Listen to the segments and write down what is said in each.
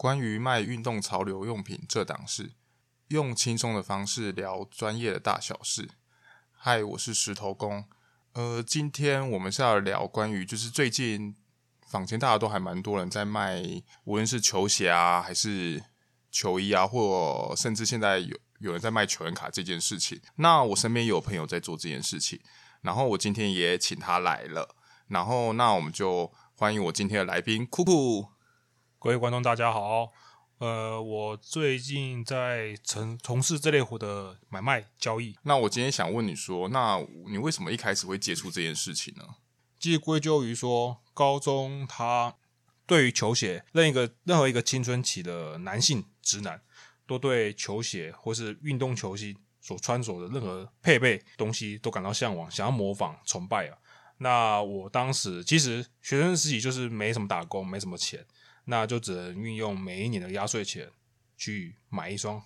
关于卖运动潮流用品这档事，用轻松的方式聊专业的大小事。嗨，我是石头公。呃，今天我们是要聊关于就是最近坊间大家都还蛮多人在卖，无论是球鞋啊，还是球衣啊，或甚至现在有有人在卖球员卡这件事情。那我身边有朋友在做这件事情，然后我今天也请他来了。然后那我们就欢迎我今天的来宾酷酷。各位观众，大家好。呃，我最近在从从事这类活的买卖交易。那我今天想问你说，那你为什么一开始会接触这件事情呢？其实归咎于说，高中他对于球鞋，任一个任何一个青春期的男性直男，都对球鞋或是运动球鞋所穿着的任何配备东西都感到向往，想要模仿、崇拜啊。那我当时其实学生时期就是没什么打工，没什么钱。那就只能运用每一年的压岁钱去买一双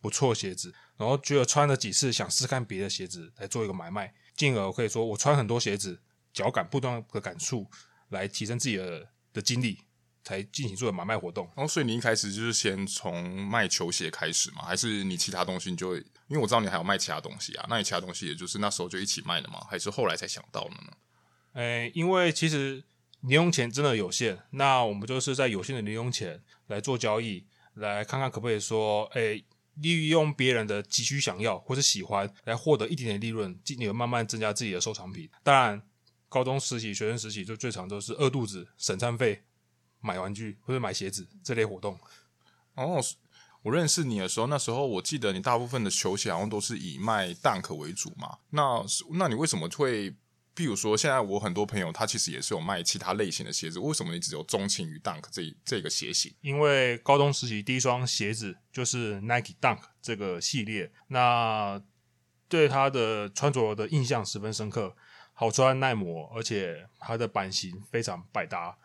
不错的鞋子，然后觉得穿了几次想试看别的鞋子来做一个买卖，进而可以说我穿很多鞋子，脚感不断的感触来提升自己的的经历，才进行做买卖活动。然哦，所以你一开始就是先从卖球鞋开始吗？还是你其他东西你就会？因为我知道你还有卖其他东西啊，那你其他东西也就是那时候就一起卖的吗？还是后来才想到的呢？诶，因为其实。零用钱真的有限，那我们就是在有限的零用钱来做交易，来看看可不可以说，诶，利用别人的急需想要或是喜欢来获得一点点利润，进而慢慢增加自己的收藏品。当然，高中时期、学生时期就最常都是饿肚子、省餐费、买玩具或者买鞋子这类活动。哦，我认识你的时候，那时候我记得你大部分的球鞋好像都是以卖 Dunk 为主嘛。那那你为什么会？譬如说，现在我很多朋友，他其实也是有卖其他类型的鞋子。为什么你只有钟情于 Dunk 这这个鞋型？因为高中时期第一双鞋子就是 Nike Dunk 这个系列，那对它的穿着的印象十分深刻，好穿耐磨，而且它的版型非常百搭。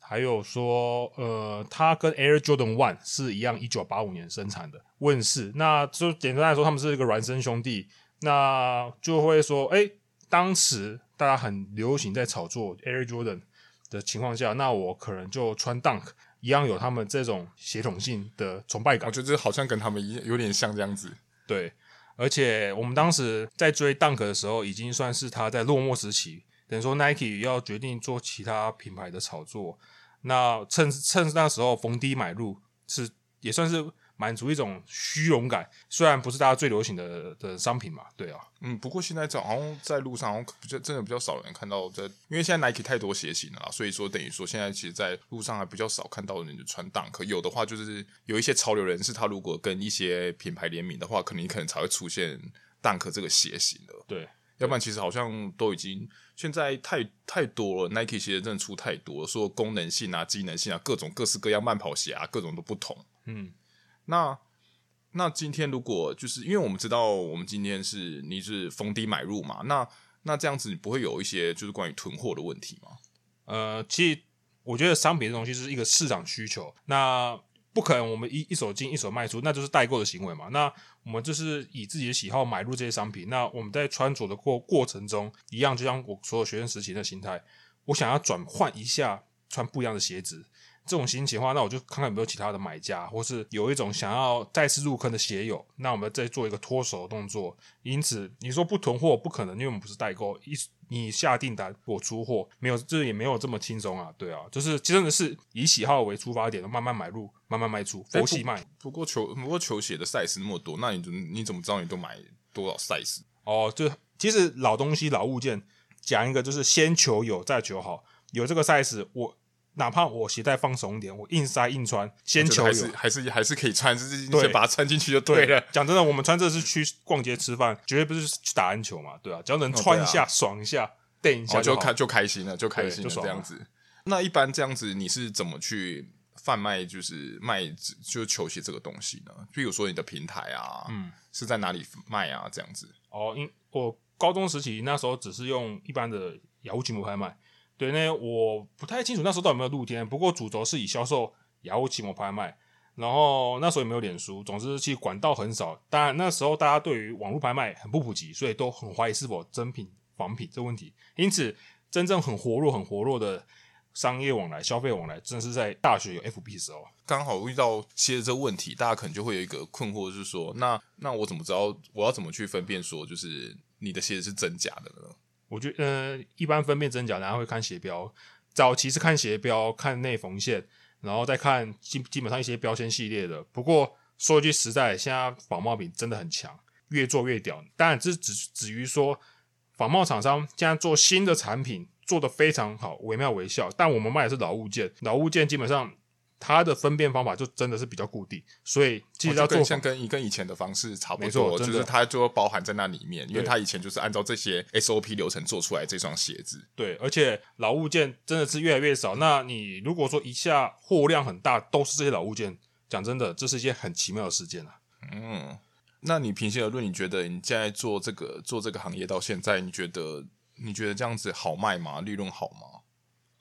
还有说，呃，它跟 Air Jordan One 是一样，一九八五年生产的问世。那就简单来说，他们是一个孪生兄弟。那就会说，哎，当时。大家很流行在炒作 Air Jordan 的情况下，那我可能就穿 Dunk 一样有他们这种协同性的崇拜感。我觉得这好像跟他们一有点像这样子。对，而且我们当时在追 Dunk 的时候，已经算是他在落寞时期。等于说 Nike 要决定做其他品牌的炒作，那趁趁那时候逢低买入，是也算是。满足一种虚荣感，虽然不是大家最流行的的商品嘛，对啊，嗯，不过现在好像在路上好像比较真的比较少人看到在，因为现在 Nike 太多鞋型了啦，所以说等于说现在其实，在路上还比较少看到人就穿 Dunk，有的话就是有一些潮流人士，他如果跟一些品牌联名的话，可能你可能才会出现 Dunk 这个鞋型的，对，要不然其实好像都已经现在太太多了，Nike 鞋真的出太多了，说功能性啊、机能性啊，各种各式各样慢跑鞋啊，各种都不同，嗯。那那今天如果就是因为我们知道我们今天是你是逢低买入嘛，那那这样子你不会有一些就是关于囤货的问题吗？呃，其实我觉得商品这东西是一个市场需求，那不可能我们一一手进一手卖出，那就是代购的行为嘛。那我们就是以自己的喜好买入这些商品，那我们在穿着的过过程中，一样就像我所有学生时期的心态，我想要转换一下穿不一样的鞋子。这种心情的话，那我就看看有没有其他的买家，或是有一种想要再次入坑的鞋友，那我们再做一个脱手的动作。因此，你说不囤货不可能，因为我们不是代购，一你下订单我出货，没有，这也没有这么轻松啊。对啊，就是真的是以喜好为出发点，慢慢买入，慢慢卖出，佛系卖。不，不过球不过球鞋的 size 那么多，那你怎你怎么知道你都买多少 size？哦，就其实老东西老物件，讲一个就是先求有再求好，有这个 size 我。哪怕我鞋带放松一点，我硬塞硬穿，先求有，还是还是可以穿，就是把它穿进去就对了。讲真的，我们穿这是去逛街吃饭，绝对不是去打篮球嘛，对啊，只要能穿一下、哦啊、爽一下、垫一下就，就开就开心了，就开心了，就这样子。那一般这样子，你是怎么去贩卖，就是卖就球鞋这个东西呢？比如说你的平台啊，嗯，是在哪里卖啊？这样子。哦，因我高中时期那时候只是用一般的雅虎奇摩拍卖。对，那我不太清楚那时候到底有没有露天，不过主轴是以销售雅虎奇摩拍卖，然后那时候也没有脸书，总之其实管道很少。当然那时候大家对于网络拍卖很不普及，所以都很怀疑是否真品仿品这个问题。因此，真正很活络、很活络的商业往来、消费往来，正是在大学有 FB 的时候，刚好遇到鞋子这个问题，大家可能就会有一个困惑，就是说，那那我怎么知道我要怎么去分辨说，就是你的鞋子是真假的呢？我觉得，呃，一般分辨真假，大家会看鞋标，早期是看鞋标，看内缝线，然后再看基基本上一些标签系列的。不过说一句实在，现在仿冒品真的很强，越做越屌。当然，这只止于说。仿冒厂商现在做新的产品做得非常好，惟妙惟肖。但我们卖的是老物件，老物件基本上它的分辨方法就真的是比较固定，所以其实要做像跟跟以前的方式差不多，就是它就包含在那里面，因为它以前就是按照这些 SOP 流程做出来这双鞋子。对，而且老物件真的是越来越少。那你如果说一下货量很大，都是这些老物件，讲真的，这是一件很奇妙的事件啊。嗯。那你平心而论，你觉得你现在做这个做这个行业到现在，你觉得你觉得这样子好卖吗？利润好吗？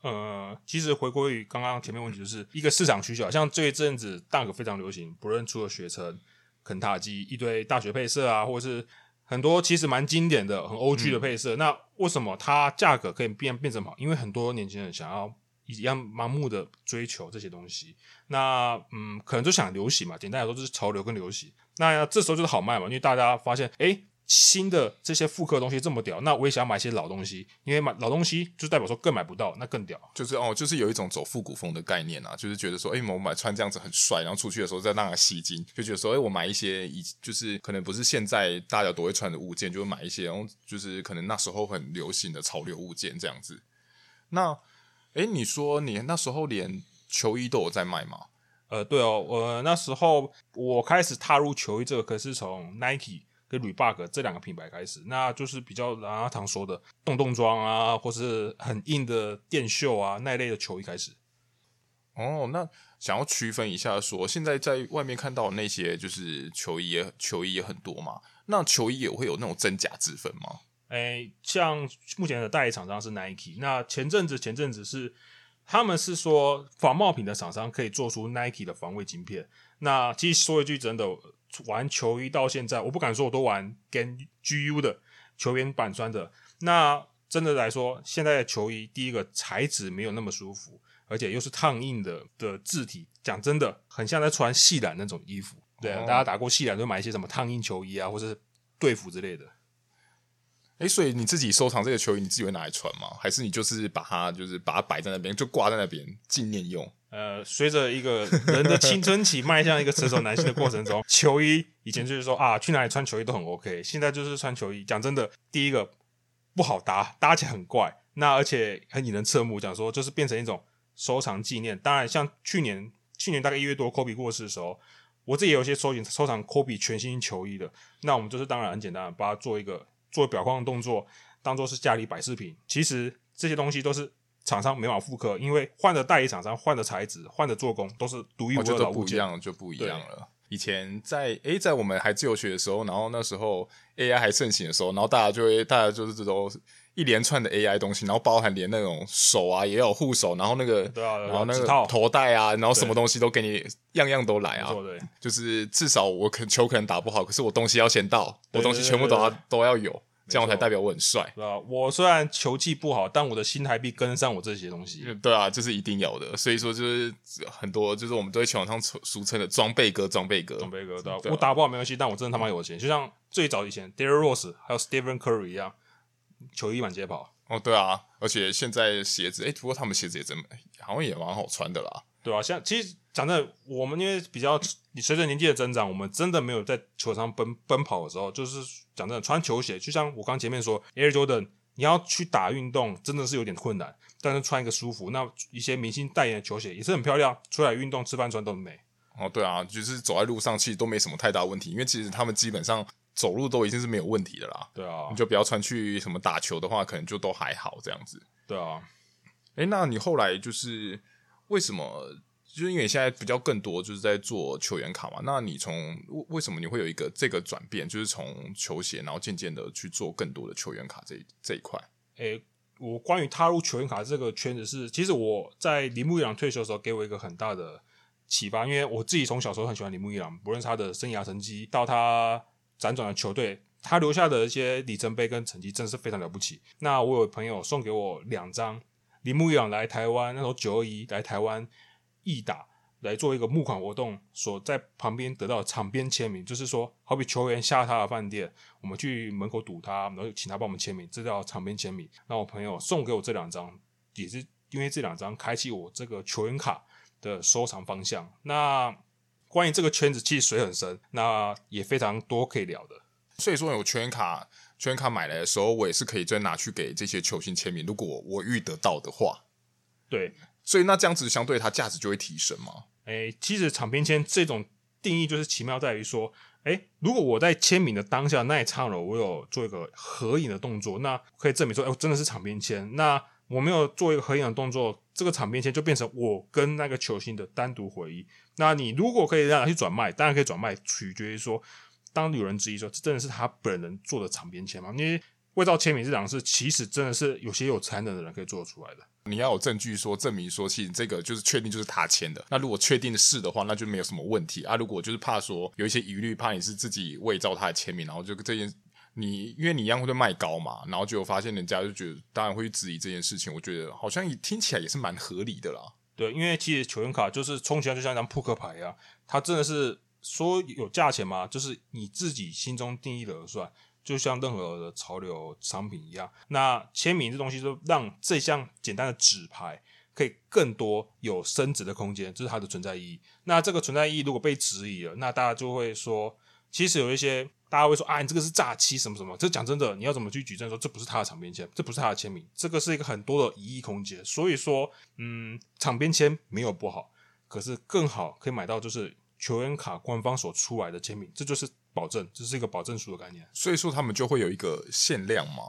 呃，其实回归于刚刚前面问题，就是一个市场需求。像这一阵子 Dunk 非常流行，不论出了学生、肯塔基一堆大学配色啊，或者是很多其实蛮经典的、很 OG 的配色。嗯、那为什么它价格可以变变这么好？因为很多年轻人想要一样盲目的追求这些东西。那嗯，可能就想流行嘛。简单来说，就是潮流跟流行。那这时候就是好卖嘛，因为大家发现，哎，新的这些复刻东西这么屌，那我也想买一些老东西，因为买老东西就代表说更买不到，那更屌。就是哦，就是有一种走复古风的概念啊，就是觉得说，哎，我买穿这样子很帅，然后出去的时候再让它吸睛，就觉得说，哎，我买一些以就是可能不是现在大家都会穿的物件，就会买一些，然后就是可能那时候很流行的潮流物件这样子。那，哎，你说你那时候连球衣都有在卖吗？呃，对哦，我、呃、那时候我开始踏入球衣这个，可是从 Nike 跟 Reebok 这两个品牌开始，那就是比较阿唐说的洞洞装啊，或是很硬的电绣啊那一类的球衣开始。哦，那想要区分一下说，说现在在外面看到的那些就是球衣也，球衣也很多嘛？那球衣也会有那种真假之分吗？诶，像目前的代理厂商是 Nike，那前阵子前阵子是。他们是说仿冒品的厂商可以做出 Nike 的防伪晶片。那其实说一句真的，玩球衣到现在，我不敢说我都玩跟 GU 的球员板穿的。那真的来说，现在的球衣第一个材质没有那么舒服，而且又是烫印的的字体，讲真的很像在穿细染那种衣服。对啊，大家打过细染都买一些什么烫印球衣啊，或者是队服之类的。哎，所以你自己收藏这个球衣，你自己会拿来穿吗？还是你就是把它，就是把它摆在那边，就挂在那边纪念用？呃，随着一个人的青春期迈向一个成熟男性的过程中，球衣以前就是说啊，去哪里穿球衣都很 OK。现在就是穿球衣，讲真的，第一个不好搭，搭起来很怪，那而且很引人侧目。讲说就是变成一种收藏纪念。当然，像去年去年大概一月多，科比过世的时候，我自己有些收集收藏科比全新球衣的。那我们就是当然很简单，把它做一个。做表框的动作，当做是家里摆饰品。其实这些东西都是厂商没法复刻，因为换的代理厂商、换的材质、换的做工都是独一无二的物件，就不一样，就不一样了。以前在诶，在我们还自由学的时候，然后那时候 AI 还盛行的时候，然后大家就会，大家就是这种一连串的 AI 东西，然后包含连那种手啊也有护手，然后那个，对啊，然后那个头带啊，然后什么东西都给你，样样都来啊。对，就是至少我可球可能打不好，可是我东西要先到，我东西全部都要都要有。这样才代表我很帅，对吧？我虽然球技不好，但我的心态必跟上我这些东西。对啊，这是一定要的。所以说，就是很多，就是我们都在球场上俗称的装备哥，装备哥，装备哥。对啊，我打不好没关系，但我真的他妈有钱。就像最早以前，Derrick Rose 还有 Stephen Curry 一样，球衣满街跑。哦，对啊，而且现在鞋子，哎，不过他们鞋子也真，好像也蛮好穿的啦。对啊，像其实讲真的，我们因为比较，你随着年纪的增长，我们真的没有在球场奔奔跑的时候，就是讲真的，穿球鞋，就像我刚前面说，Air Jordan，你要去打运动，真的是有点困难。但是穿一个舒服，那一些明星代言的球鞋也是很漂亮，出来运动、吃饭穿都很美。哦，对啊，就是走在路上其实都没什么太大问题，因为其实他们基本上走路都已经是没有问题的啦。对啊，你就不要穿去什么打球的话，可能就都还好这样子。对啊，哎，那你后来就是。为什么？就是因为现在比较更多就是在做球员卡嘛。那你从为什么你会有一个这个转变？就是从球鞋，然后渐渐的去做更多的球员卡这这一块。诶，我关于踏入球员卡这个圈子是，其实我在铃木一朗退休的时候给我一个很大的启发，因为我自己从小时候很喜欢铃木一朗，不论是他的生涯成绩到他辗转的球队，他留下的一些里程碑跟成绩真的是非常了不起。那我有朋友送给我两张。铃木一朗来台湾，那时候九二一来台湾义打来做一个募款活动，所在旁边得到场边签名，就是说，好比球员下他的饭店，我们去门口堵他，然后请他帮我们签名，这叫场边签名。那我朋友送给我这两张，也是因为这两张开启我这个球员卡的收藏方向。那关于这个圈子，其实水很深，那也非常多可以聊的。所以说，有球员卡。球员卡买来的时候，我也是可以再拿去给这些球星签名。如果我遇得到的话，对，所以那这样子相对它价值就会提升嘛。诶、其实场边签这种定义就是奇妙在于说，诶、如果我在签名的当下那一刹那，我有做一个合影的动作，那可以证明说，诶、欸，我真的是场边签。那我没有做一个合影的动作，这个场边签就变成我跟那个球星的单独回忆。那你如果可以让他去转卖，当然可以转卖，取决于说。当有人质疑说，这真的是他本人做的场边签吗？因为伪造签名这档事，其实真的是有些有才能的人可以做得出来的。你要有证据说证明说，其实这个就是确定就是他签的。那如果确定是的话，那就没有什么问题啊。如果就是怕说有一些疑虑，怕你是自己伪造他的签名，然后就这件你因为你一样会卖高嘛，然后就发现人家就觉得当然会去质疑这件事情。我觉得好像听起来也是蛮合理的啦。对，因为其实球员卡就是充其量就像一张扑克牌一样，它真的是。说有价钱吗？就是你自己心中定义的而算，就像任何的潮流商品一样。那签名这东西，就让这项简单的纸牌可以更多有升值的空间，这是它的存在意义。那这个存在意义如果被质疑了，那大家就会说，其实有一些大家会说啊，你这个是诈欺什么什么。这讲真的，你要怎么去举证说这不是他的场边签，这不是他的签名？这个是一个很多的疑义空间。所以说，嗯，场边签没有不好，可是更好可以买到就是。球员卡官方所出来的签名，这就是保证，这是一个保证书的概念。所以说他们就会有一个限量嘛？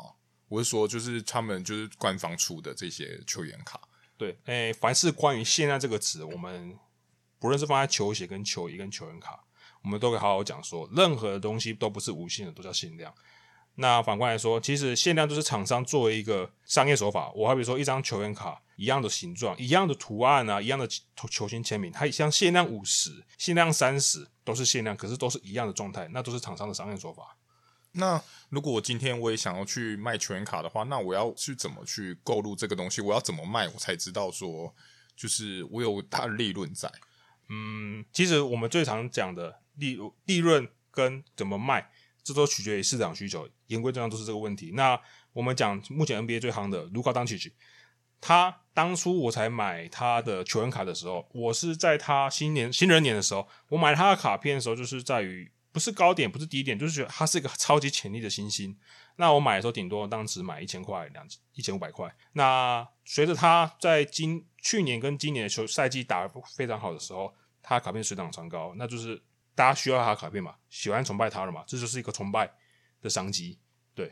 我是说，就是他们就是官方出的这些球员卡。对，诶、欸，凡是关于限量这个词，我们不论是放在球鞋、跟球衣、跟球员卡，我们都可以好好讲说，任何的东西都不是无限的，都叫限量。那反过来说，其实限量就是厂商作为一个商业手法。我好比说一张球员卡，一样的形状、一样的图案啊，一样的球球星签名，它像限量五十、限量三十，都是限量，可是都是一样的状态，那都是厂商的商业手法。那如果我今天我也想要去卖球员卡的话，那我要去怎么去购入这个东西？我要怎么卖，我才知道说，就是我有它的利润在？嗯，其实我们最常讲的利利润跟怎么卖。这都取决于市场需求，言归正传都是这个问题。那我们讲目前 NBA 最夯的卢卡当奇奇，他当初我才买他的球员卡的时候，我是在他新年新人年的时候，我买他的卡片的时候，就是在于不是高点，不是低点，就是觉得他是一个超级潜力的新星。那我买的时候，顶多当时买一千块、两一千五百块。那随着他在今去年跟今年的球赛季打得非常好的时候，他卡片水涨船高，那就是。大家需要他的卡片嘛？喜欢崇拜他了嘛？这就是一个崇拜的商机，对。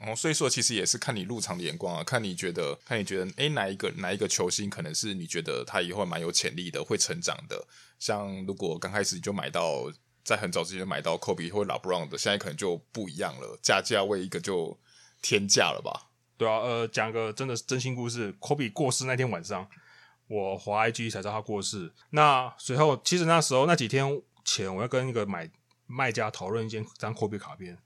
哦，所以说其实也是看你入场的眼光啊，看你觉得，看你觉得，诶，哪一个哪一个球星可能是你觉得他以后蛮有潜力的，会成长的。像如果刚开始你就买到，在很早之前买到科比或拉布朗的，现在可能就不一样了，价价位一个就天价了吧？对啊，呃，讲个真的真心故事，科比过世那天晚上，我滑 IG 才知道他过世。那随后，其实那时候那几天。前我要跟一个买卖家讨论一件张科比卡片，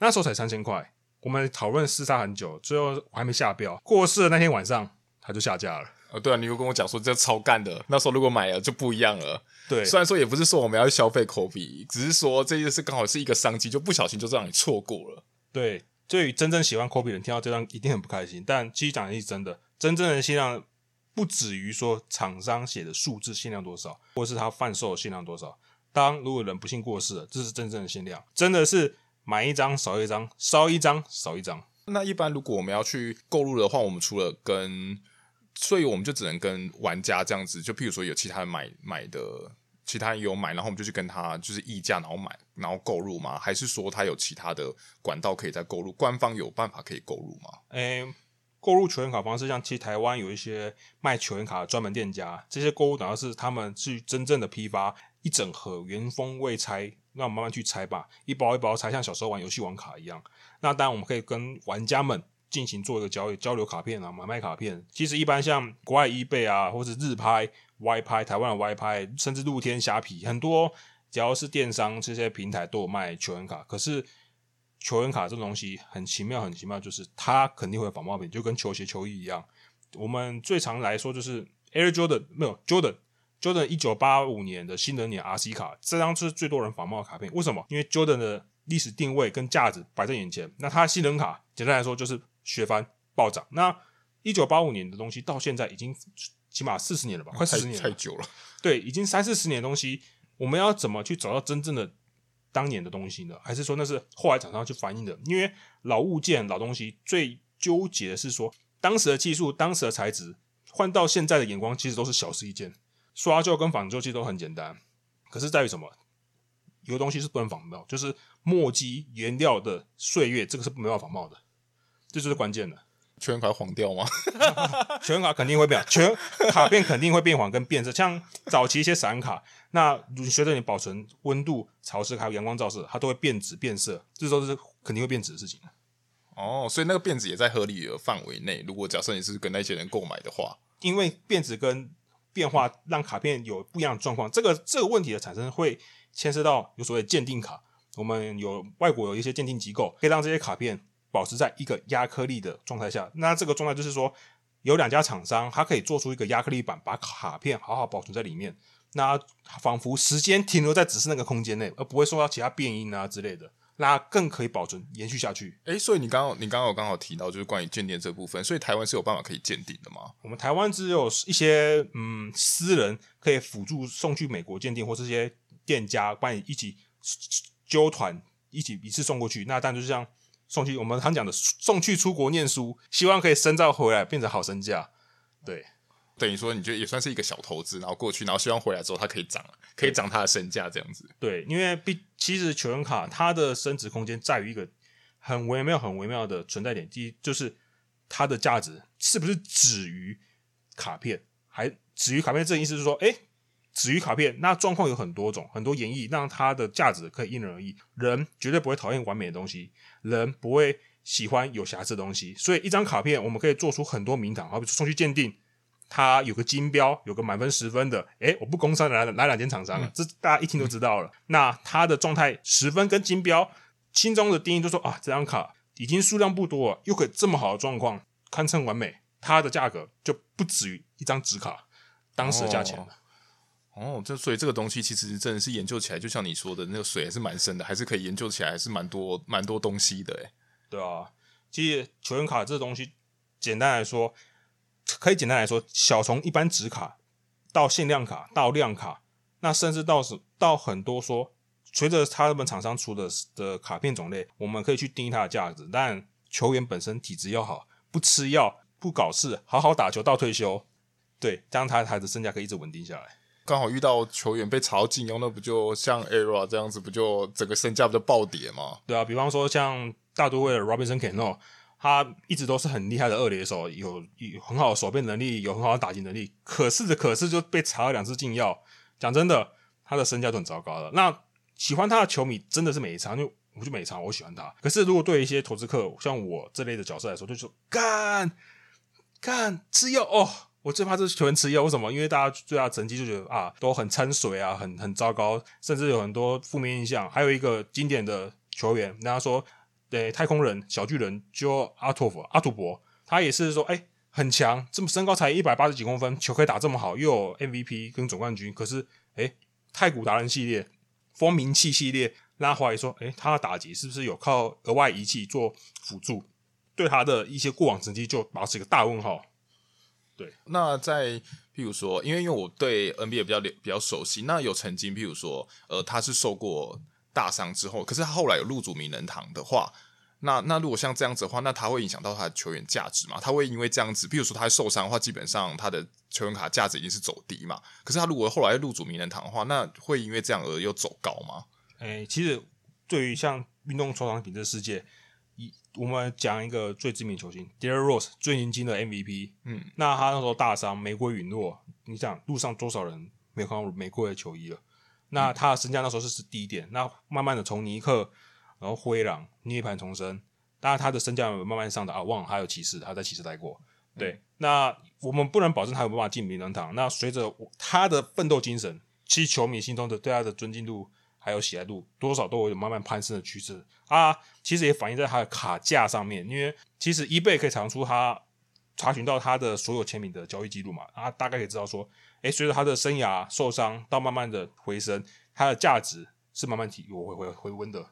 那时候才三千块，我们讨论厮杀很久，最后我还没下标。过世的那天晚上，他就下架了。哦，对啊，你又跟我讲说这超干的，那时候如果买了就不一样了。对，虽然说也不是说我们要去消费科比，只是说这件事刚好是一个商机，就不小心就让你错过了。对，对于真正喜欢科比的人听到这张一定很不开心。但其实讲的是真的，真正的限量不止于说厂商写的数字限量多少，或是他贩售的限量多少。当如果人不幸过世了，这是真正的限量，真的是买一张少一张，烧一张少一张。那一般如果我们要去购入的话，我们除了跟，所以我们就只能跟玩家这样子，就譬如说有其他人买买的，其他人有买，然后我们就去跟他就是议价，然后买，然后购入吗？还是说他有其他的管道可以再购入？官方有办法可以购入吗？诶、欸，购入球员卡方式，像其实台湾有一些卖球员卡的专门店家，这些购物主要是他们去真正的批发。一整盒原封未拆，那我们慢慢去拆吧，一包一包拆，像小时候玩游戏王卡一样。那当然，我们可以跟玩家们进行做一个交易，交流卡片啊，买卖卡片。其实一般像国外 eBay 啊，或者日拍、Y 拍，台湾的 Y 拍，甚至露天虾皮，很多只要是电商这些平台都有卖球员卡。可是球员卡这东西很奇妙，很奇妙，就是它肯定会有仿冒品，就跟球鞋、球衣一样。我们最常来说就是 Air Jordan 没有 Jordan Jordan 一九八五年的新人年 RC 卡，这张是最多人仿冒的卡片。为什么？因为 Jordan 的历史定位跟价值摆在眼前。那它新人卡简单来说就是学翻暴涨。那一九八五年的东西到现在已经起码四十年了吧？快四十年了，太久了。对，已经三四十年的东西，我们要怎么去找到真正的当年的东西呢？还是说那是后来厂商去反映的？因为老物件、老东西最纠结的是说，当时的技术、当时的材质换到现在的眼光，其实都是小事一件。刷旧跟仿旧其实都很简单，可是在于什么？有的东西是不能仿冒，就是墨迹原料的岁月，这个是没办法仿冒的，这就是关键的。球员卡黄掉吗？全卡肯定会变，球员卡片肯定会变黄跟变色。像早期一些散卡，那你随着你保存温度、潮湿还有阳光照射，它都会变紫变色，这都是肯定会变紫的事情。哦，所以那个变质也在合理的范围内。如果假设你是跟那些人购买的话，因为变质跟变化让卡片有不一样的状况，这个这个问题的产生会牵涉到有所谓鉴定卡。我们有外国有一些鉴定机构，可以让这些卡片。保持在一个压克力的状态下，那这个状态就是说，有两家厂商，它可以做出一个压克力板，把卡片好好保存在里面，那仿佛时间停留在只是那个空间内，而不会受到其他变音啊之类的，那更可以保存延续下去。诶，所以你刚刚你刚刚有刚好提到就是关于鉴定这部分，所以台湾是有办法可以鉴定的吗？我们台湾只有一些嗯私人可以辅助送去美国鉴定，或这些店家帮你一起揪团一起一次送过去，那但就是像。送去我们常讲的送去出国念书，希望可以深造回来变成好身价。对，等于说你觉得也算是一个小投资，然后过去，然后希望回来之后它可以涨，可以涨它的身价这样子。对，因为毕其实球员卡它的升值空间在于一个很微妙、很微妙的存在点，第一就是它的价值是不是止于卡片，还止于卡片？这意思是说，哎。止于卡片，那状况有很多种，很多演绎，让它的价值可以因人而异。人绝对不会讨厌完美的东西，人不会喜欢有瑕疵的东西。所以一张卡片，我们可以做出很多名堂，好比送去鉴定，它有个金标，有个满分十分的。诶，我不工商哪哪两间厂商了，这大家一听就知道了。那它的状态十分跟金标，心中的定义就说啊，这张卡已经数量不多了，又可以这么好的状况，堪称完美，它的价格就不止于一张纸卡当时的价钱了。哦，这所以这个东西其实真的是研究起来，就像你说的那个水还是蛮深的，还是可以研究起来，还是蛮多蛮多东西的诶。对啊，其实球员卡这个东西，简单来说，可以简单来说，小从一般纸卡到限量卡到量卡，那甚至到是到很多说，随着他们厂商出的的卡片种类，我们可以去定义它的价值。但球员本身体质要好，不吃药，不搞事，好好打球到退休，对，这样他他的身价可以一直稳定下来。刚好遇到球员被查到禁用，那不就像 ERA 这样子，不就整个身价不就暴跌吗？对啊，比方说像大都会的 Robinson Cano，他一直都是很厉害的二垒手，有有很好的守备能力，有很好的打击能力。可是的，可是就被查了两次禁药。讲真的，他的身价都很糟糕的。那喜欢他的球迷真的是每一场，就我就每一场我喜欢他。可是如果对一些投资客，像我这类的角色来说，就说干干吃药哦。我最怕这是球员吃药，为什么？因为大家对他成绩就觉得啊，都很掺水啊，很很糟糕，甚至有很多负面印象。还有一个经典的球员，人家说，对太空人小巨人 Jo 阿托夫阿土伯，他也是说，哎，很强，这么身高才一百八十几公分，球可以打这么好，又有 MVP 跟总冠军。可是，哎，太古达人系列、风鸣器系列，拉怀疑说，哎，他的打击是不是有靠额外仪器做辅助？对他的一些过往成绩就保持一个大问号。对，那在譬如说，因为因为我对 NBA 比较比较熟悉，那有曾经譬如说，呃，他是受过大伤之后，可是他后来有入主名人堂的话，那那如果像这样子的话，那他会影响到他的球员价值吗？他会因为这样子，比如说他受伤的话，基本上他的球员卡价值已经是走低嘛。可是他如果后来入主名人堂的话，那会因为这样而又走高吗？诶，其实对于像运动收藏品这世界。一我们讲一个最知名球星，Derrick Rose 最年轻的 MVP。嗯，那他那时候大伤，玫瑰陨落。你想，路上多少人没有看到玫瑰的球衣了？那他的身价那时候是是低点，那慢慢的从尼克，然后灰狼涅槃重生，当然他的身价慢慢上的啊，忘了还有骑士，他在骑士待过。对，嗯、那我们不能保证他有办法进名人堂。那随着他的奋斗精神，其实球迷心中的对他的尊敬度。还有喜爱度多少都有慢慢攀升的趋势啊，其实也反映在他的卡价上面。因为其实 eBay 可以查出他查询到他的所有签名的交易记录嘛，啊，大概可以知道说，哎，随着他的生涯受伤到慢慢的回升，他的价值是慢慢提我回回回温的。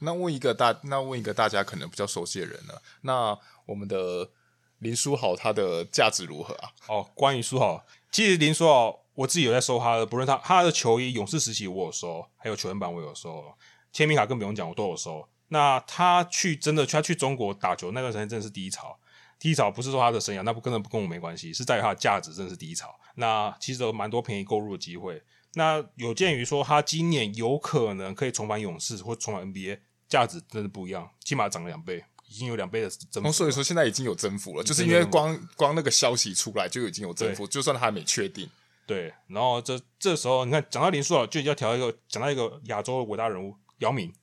那问一个大，那问一个大家可能比较熟悉的人呢？那我们的林书豪他的价值如何啊？哦，关于书豪，其实林书豪我自己有在收他的，不论他他的球衣，勇士时期我有收，还有球员版我有收，签名卡更不用讲，我都有收。那他去真的，他去中国打球那段时间真的是低潮。低潮不是说他的生涯，那不根本不跟我没关系，是在于他的价值真的是低潮。那其实有蛮多便宜购入的机会。那有鉴于说他今年有可能可以重返勇士或重返 NBA，价值真的不一样，起码涨了两倍，已经有两倍的增幅。哦，所以说现在已经有增幅了，就是因为光光那个消息出来就已经有增幅，就算他还没确定。对，然后这这时候你看，讲到林书豪，就要调一个，讲到一个亚洲的伟大人物姚明。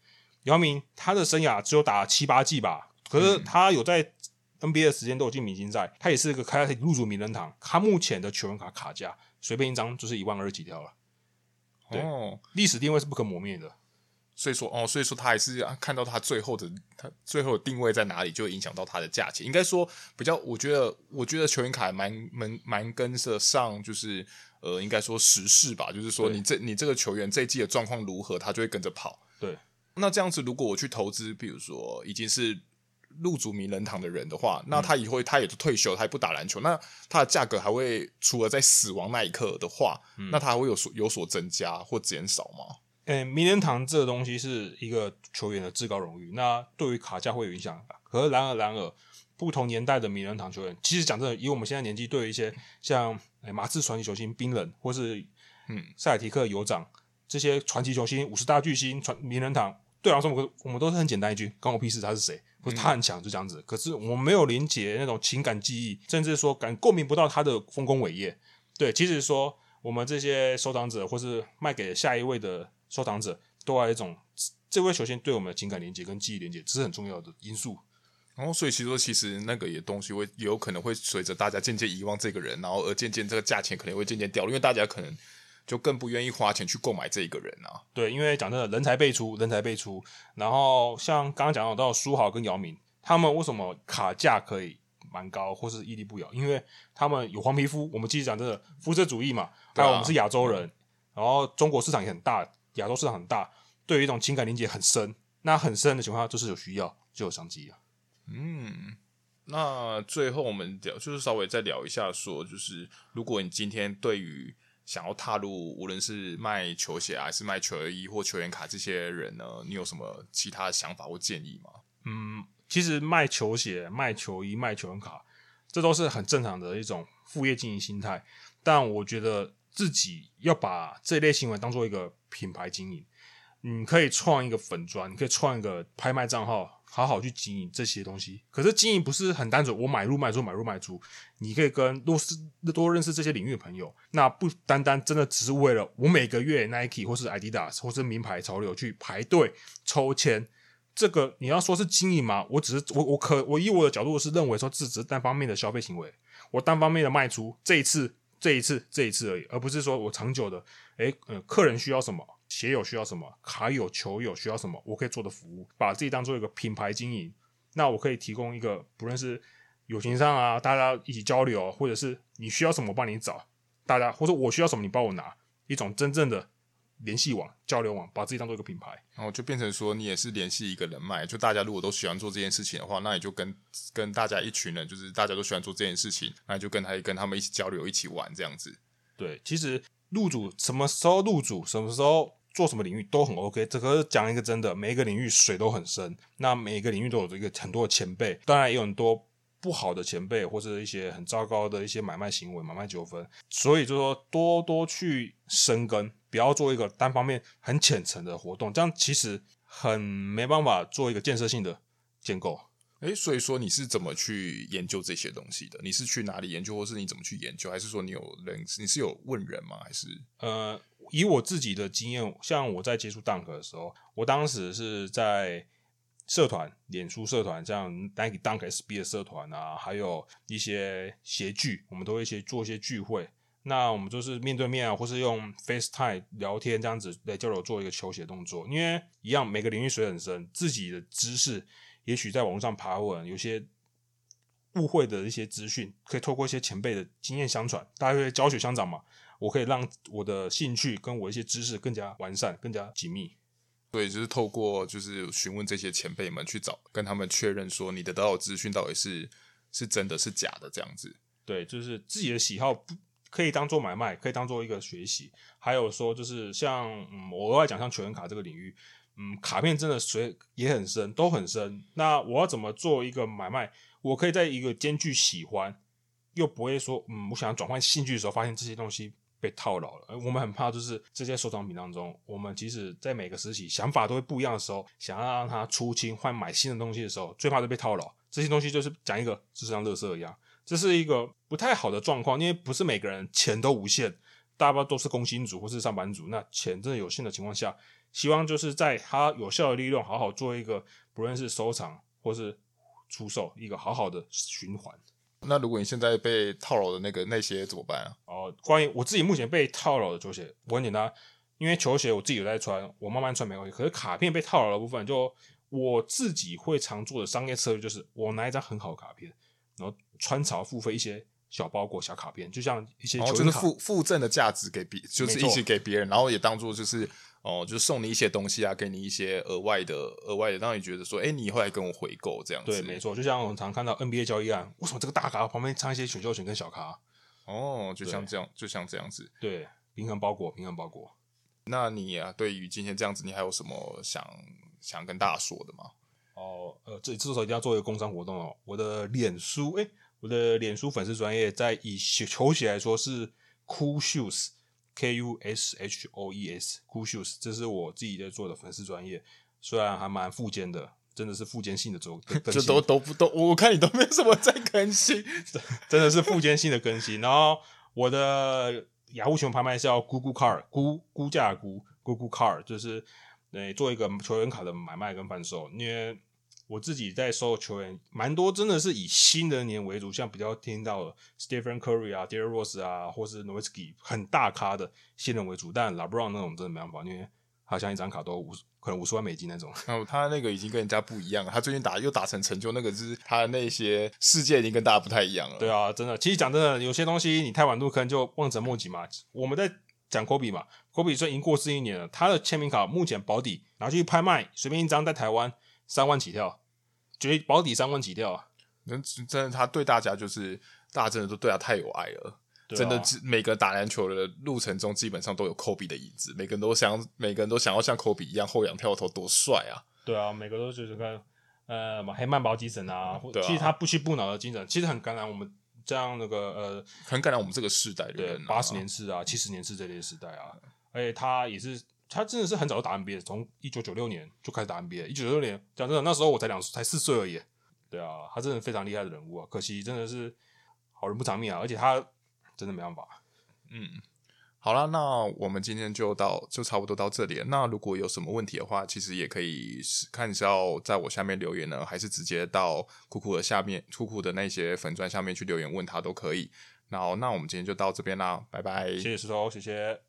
姚明他的生涯只有打七八季吧，可是他有在。NBA 的时间都有进明星赛，他也是一个开入主名人堂。他目前的球员卡卡价随便一张就是一万二几条了。哦，历史定位是不可磨灭的。所以说，哦，所以说他还是看到他最后的他最后的定位在哪里，就会影响到他的价钱。应该说比较，我觉得我觉得球员卡蛮蛮蛮跟得上，就是呃，应该说时事吧。就是说你这你这个球员这一季的状况如何，他就会跟着跑。对，那这样子，如果我去投资，比如说已经是。入主名人堂的人的话，那他以后他也就退休，他也不打篮球，那他的价格还会除了在死亡那一刻的话，嗯、那他还会有所有所增加或减少吗？诶、欸，名人堂这个东西是一个球员的至高荣誉，那对于卡价会有影响。可是然而然而，不同年代的名人堂球员，其实讲真的，以我们现在年纪，对于一些像诶、欸、马刺传奇球星冰冷，或是嗯塞尔提克酋长这些传奇球星、五十大巨星传名人堂，对我来说，我我们都是很简单一句，关我屁事，他是谁？不是他很强，就这样子。可是我没有连接那种情感记忆，甚至说感共鸣不到他的丰功伟业。对，其实说我们这些收藏者，或是卖给下一位的收藏者，都有一种这位球星对我们的情感连接跟记忆连接，这是很重要的因素。然后，所以其实说，其实那个也东西会也有可能会随着大家渐渐遗忘这个人，然后而渐渐这个价钱可能会渐渐掉，因为大家可能。就更不愿意花钱去购买这一个人啊。对，因为讲真的，人才辈出，人才辈出。然后像刚刚讲到书豪跟姚明，他们为什么卡价可以蛮高，或是屹立不摇？因为他们有黄皮肤。我们继续讲真的，肤色主义嘛。还有我们是亚洲人，啊、然后中国市场也很大，亚洲市场很大，对于一种情感连接很深。那很深的情况下，就是有需要就有商机啊。嗯，那最后我们聊，就是稍微再聊一下说，说就是如果你今天对于想要踏入，无论是卖球鞋还是卖球衣或球员卡这些人呢，你有什么其他的想法或建议吗？嗯，其实卖球鞋、卖球衣、卖球员卡，这都是很正常的一种副业经营心态。但我觉得自己要把这类行为当做一个品牌经营。你可以创一个粉专，你可以创一个拍卖账号，好好去经营这些东西。可是经营不是很单纯，我买入卖出，买入卖出。你可以跟多是多认识这些领域的朋友，那不单单真的只是为了我每个月 Nike 或是 Adidas 或是名牌潮流去排队抽签。这个你要说是经营吗？我只是我我可我以我的角度是认为说这只是单方面的消费行为，我单方面的卖出这一次这一次这一次而已，而不是说我长久的。诶，呃，客人需要什么？鞋友需要什么？卡友、球友需要什么？我可以做的服务，把自己当做一个品牌经营。那我可以提供一个，不论是友情上啊，大家一起交流，或者是你需要什么，我帮你找大家，或者我需要什么，你帮我拿，一种真正的联系网、交流网，把自己当做一个品牌。然后就变成说，你也是联系一个人脉。就大家如果都喜欢做这件事情的话，那你就跟跟大家一群人，就是大家都喜欢做这件事情，那你就跟他跟他们一起交流，一起玩这样子。对，其实入主什么时候入主，什么时候。做什么领域都很 OK，这个讲一个真的，每一个领域水都很深，那每一个领域都有一个很多的前辈，当然也有很多不好的前辈，或者一些很糟糕的一些买卖行为、买卖纠纷，所以就说多多去深耕，不要做一个单方面很浅层的活动，这样其实很没办法做一个建设性的建构。诶，所以说你是怎么去研究这些东西的？你是去哪里研究，或是你怎么去研究？还是说你有人，你是有问人吗？还是呃？以我自己的经验，像我在接触 Dunk 的时候，我当时是在社团、脸书社团，像 Nike Dunk SB 的社团啊，还有一些鞋聚，我们都会一些做一些聚会。那我们就是面对面啊，或是用 FaceTime 聊天这样子来交流，做一个球鞋动作。因为一样，每个领域水很深，自己的知识也许在网络上爬文，有些误会的一些资讯，可以透过一些前辈的经验相传，大家会教学相长嘛。我可以让我的兴趣跟我一些知识更加完善、更加紧密。对，就是透过就是询问这些前辈们去找，跟他们确认说你得到的资讯到底是是真的是假的这样子。对，就是自己的喜好不可以当做买卖，可以当做一个学习。还有说，就是像嗯，我额外讲像球员卡这个领域，嗯，卡片真的水也很深，都很深。那我要怎么做一个买卖？我可以在一个兼具喜欢又不会说嗯，我想要转换兴趣的时候，发现这些东西。被套牢了，我们很怕，就是这些收藏品当中，我们即使在每个时期想法都会不一样的时候，想要让它出清换买新的东西的时候，最怕是被套牢。这些东西就是讲一个，就像垃圾一样，这是一个不太好的状况，因为不是每个人钱都无限，大家都是工薪族或是上班族，那钱真的有限的情况下，希望就是在它有效的利润，好好做一个，不论是收藏或是出售，一个好好的循环。那如果你现在被套牢的那个那些怎么办啊？哦，关于我自己目前被套牢的球鞋，我很简单，因为球鞋我自己有在穿，我慢慢穿没关系。可是卡片被套牢的部分，就我自己会常做的商业策略就是，我拿一张很好的卡片，然后穿槽付费一些小包裹、小卡片，就像一些球卡，哦，就是附附赠的价值给别，就是一起给别人，然后也当做就是。哦，就是送你一些东西啊，给你一些额外的、额外的，让你觉得说，哎、欸，你以后来跟我回购这样子。对，没错，就像我们常看到 NBA 交易案，为什么这个大咖旁边插一些选秀权跟小咖？哦，就像这样，就像这样子。对，平衡包裹，平衡包裹。那你啊，对于今天这样子，你还有什么想想跟大家说的吗？哦，呃，这这时候一定要做一个工商活动哦。我的脸书，哎、欸，我的脸书粉丝专业在以球鞋来说是 Cool Shoes。K U S H O E S，Cool Shoes，这是我自己在做的粉丝专业，虽然还蛮富坚的，真的是富坚性的做，这都都不都，我看你都没什么在更新，真的是富坚性的更新。然后我的雅虎球拍卖是要 Gugu Card，估估价估 Gugu Card，就是呃做一个球员卡的买卖跟贩售，因为。我自己在收球员，蛮多真的是以新人年为主，像比较听到的 Stephen Curry 啊、Derrick Rose 啊，或是 Nowitzki 很大咖的新人为主。但 LeBron 那种真的没办法，因为好像一张卡都五可能五十万美金那种。哦，他那个已经跟人家不一样了。他最近打又打成成就，那个就是他的那些世界已经跟大家不太一样了。对啊，真的。其实讲真的，有些东西你太晚入坑就望尘莫及嘛。我们在讲科比嘛，科比虽然已经过世一年了，他的签名卡目前保底拿去拍卖，随便一张在台湾。三万起跳，觉得保底三万起跳啊！真真的，他对大家就是大家真的都对他太有爱了。啊、真的，每个打篮球的路程中，基本上都有科比的影子。每个人都想，每个人都想要像科比一样后仰跳投，多帅啊！对啊，每个都觉得看呃，黑曼巴精神啊，对啊，其实他不屈不挠的精神，其实很感染我们这样那个呃，很感染我们这个世代的人、啊。八十年次啊，七十年次这类时代啊，而且他也是。他真的是很早就打 NBA，从一九九六年就开始打 NBA。一九九六年，讲真的，那时候我才两才四岁而已。对啊，他真的非常厉害的人物啊，可惜真的是好人不长命啊，而且他真的没办法。嗯，好了，那我们今天就到就差不多到这里了。那如果有什么问题的话，其实也可以看你是要在我下面留言呢，还是直接到酷酷的下面酷酷的那些粉钻下面去留言问他都可以。然后，那我们今天就到这边啦，拜拜。谢谢石头，谢谢。